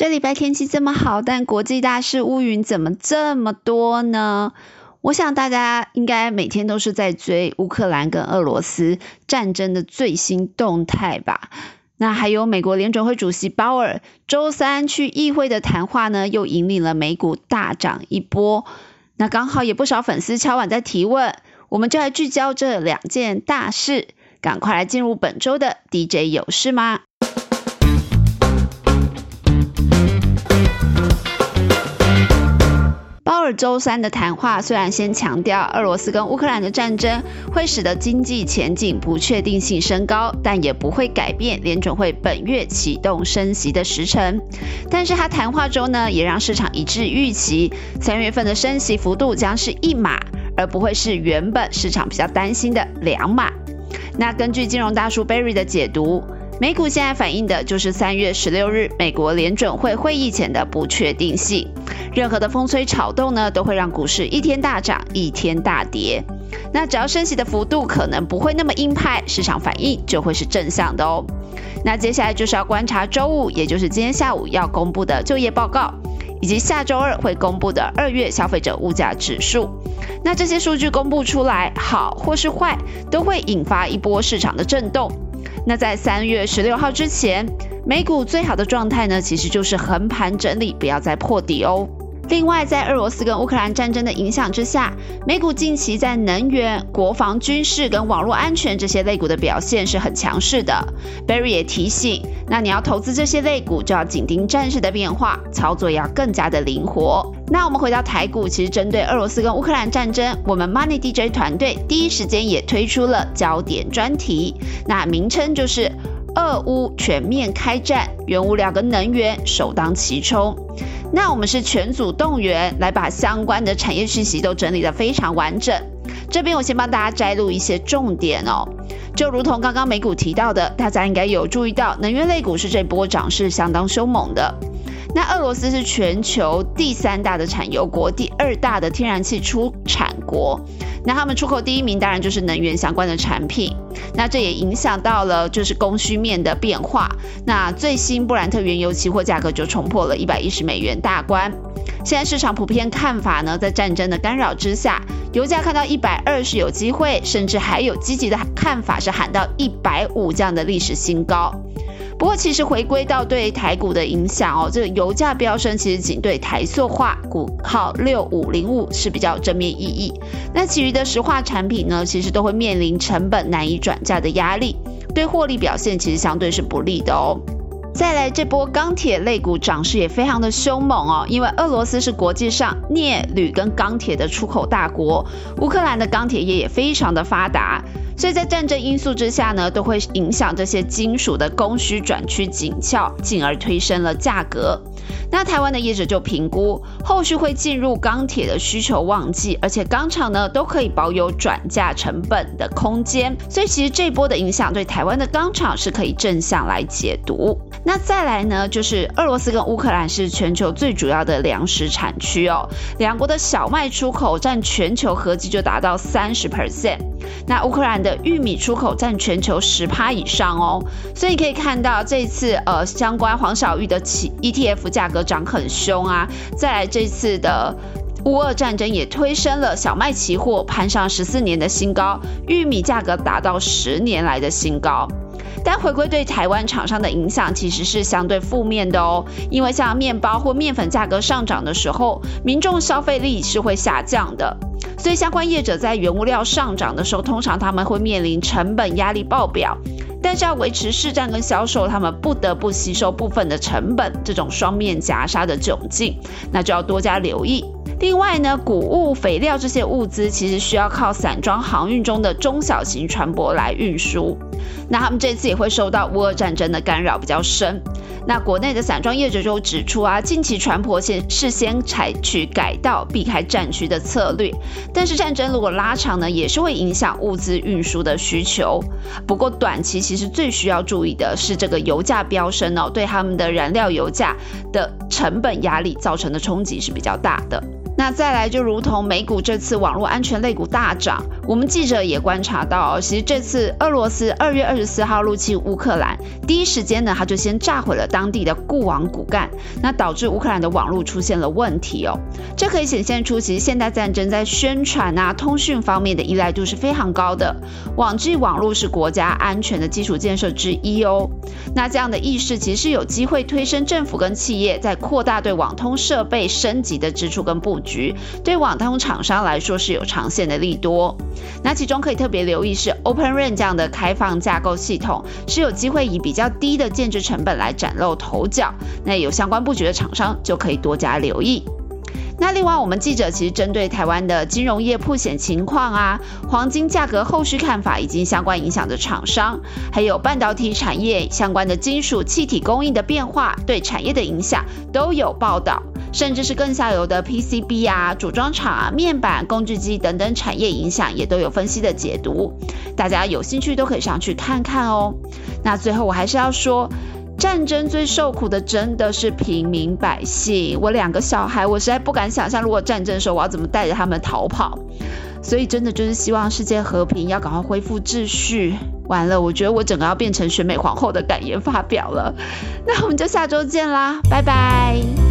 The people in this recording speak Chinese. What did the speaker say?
这礼拜天气这么好，但国际大事乌云怎么这么多呢？我想大家应该每天都是在追乌克兰跟俄罗斯战争的最新动态吧？那还有美国联准会主席鲍尔周三去议会的谈话呢，又引领了美股大涨一波。那刚好也不少粉丝敲碗在提问，我们就来聚焦这两件大事，赶快来进入本周的 DJ 有事吗？周三的谈话虽然先强调俄罗斯跟乌克兰的战争会使得经济前景不确定性升高，但也不会改变联准会本月启动升息的时程。但是他谈话中呢，也让市场一致预期三月份的升息幅度将是一码，而不会是原本市场比较担心的两码。那根据金融大叔 Barry 的解读。美股现在反映的就是三月十六日美国联准会会议前的不确定性。任何的风吹草动呢，都会让股市一天大涨，一天大跌。那只要升息的幅度可能不会那么鹰派，市场反应就会是正向的哦。那接下来就是要观察周五，也就是今天下午要公布的就业报告，以及下周二会公布的二月消费者物价指数。那这些数据公布出来，好或是坏，都会引发一波市场的震动。那在三月十六号之前，美股最好的状态呢，其实就是横盘整理，不要再破底哦。另外，在俄罗斯跟乌克兰战争的影响之下，美股近期在能源、国防、军事跟网络安全这些类股的表现是很强势的。Barry 也提醒，那你要投资这些类股，就要紧盯战事的变化，操作要更加的灵活。那我们回到台股，其实针对俄罗斯跟乌克兰战争，我们 Money DJ 团队第一时间也推出了焦点专题，那名称就是俄乌全面开战，原物料跟能源首当其冲。那我们是全组动员来把相关的产业讯息都整理得非常完整。这边我先帮大家摘录一些重点哦，就如同刚刚美股提到的，大家应该有注意到，能源类股是这波涨势相当凶猛的。那俄罗斯是全球第三大的产油国，第二大的天然气出产国。那他们出口第一名当然就是能源相关的产品。那这也影响到了就是供需面的变化。那最新布兰特原油期货价格就冲破了一百一十美元大关。现在市场普遍看法呢，在战争的干扰之下，油价看到一百二是有机会，甚至还有积极的看法是喊到一百五这样的历史新高。不过，其实回归到对台股的影响哦，这个油价飙升其实仅对台塑化股号六五零五是比较正面意义。那其余的石化产品呢，其实都会面临成本难以转嫁的压力，对获利表现其实相对是不利的哦。再来这波钢铁类股涨势也非常的凶猛哦，因为俄罗斯是国际上镍、铝跟钢铁的出口大国，乌克兰的钢铁业也非常的发达。所以在战争因素之下呢，都会影响这些金属的供需转趋紧俏，进而推升了价格。那台湾的业者就评估，后续会进入钢铁的需求旺季，而且钢厂呢都可以保有转嫁成本的空间。所以其实这波的影响对台湾的钢厂是可以正向来解读。那再来呢，就是俄罗斯跟乌克兰是全球最主要的粮食产区哦，两国的小麦出口占全球合计就达到三十 percent。那乌克兰的玉米出口占全球十趴以上哦，所以可以看到这次呃相关黄小玉的起 ETF 价格涨很凶啊。再来这次的乌俄战争也推升了小麦期货攀上十四年的新高，玉米价格达到十年来的新高。但回归对台湾厂商的影响其实是相对负面的哦，因为像面包或面粉价格上涨的时候，民众消费力是会下降的。所以相关业者在原物料上涨的时候，通常他们会面临成本压力爆表，但是要维持市占跟销售，他们不得不吸收部分的成本，这种双面夹杀的窘境，那就要多加留意。另外呢，谷物、肥料这些物资其实需要靠散装航运中的中小型船舶来运输，那他们这次也会受到乌俄战争的干扰比较深。那国内的散装业者就指出啊，近期船舶先事先采取改道避开战区的策略，但是战争如果拉长呢，也是会影响物资运输的需求。不过短期其实最需要注意的是这个油价飙升哦，对他们的燃料油价的成本压力造成的冲击是比较大的。那再来，就如同美股这次网络安全类股大涨，我们记者也观察到，其实这次俄罗斯二月二十四号入侵乌克兰，第一时间呢，他就先炸毁了当地的固网骨干，那导致乌克兰的网络出现了问题哦。这可以显现出，其实现代战争在宣传啊、通讯方面的依赖度是非常高的，网际网络是国家安全的基础建设之一哦。那这样的意识其实有机会推升政府跟企业在扩大对网通设备升级的支出跟布局。局对网通厂商来说是有长线的利多，那其中可以特别留意是 Open RAN 这样的开放架构系统是有机会以比较低的建制成本来崭露头角，那有相关布局的厂商就可以多加留意。那另外，我们记者其实针对台湾的金融业破险情况啊，黄金价格后续看法以及相关影响的厂商，还有半导体产业相关的金属气体供应的变化对产业的影响都有报道。甚至是更下游的 PCB 啊、组装厂啊、面板、工具机等等产业影响，也都有分析的解读。大家有兴趣都可以上去看看哦。那最后我还是要说，战争最受苦的真的是平民百姓。我两个小孩，我实在不敢想象，如果战争的时候我要怎么带着他们逃跑。所以真的就是希望世界和平，要赶快恢复秩序。完了，我觉得我整个要变成选美皇后的感言发表了。那我们就下周见啦，拜拜。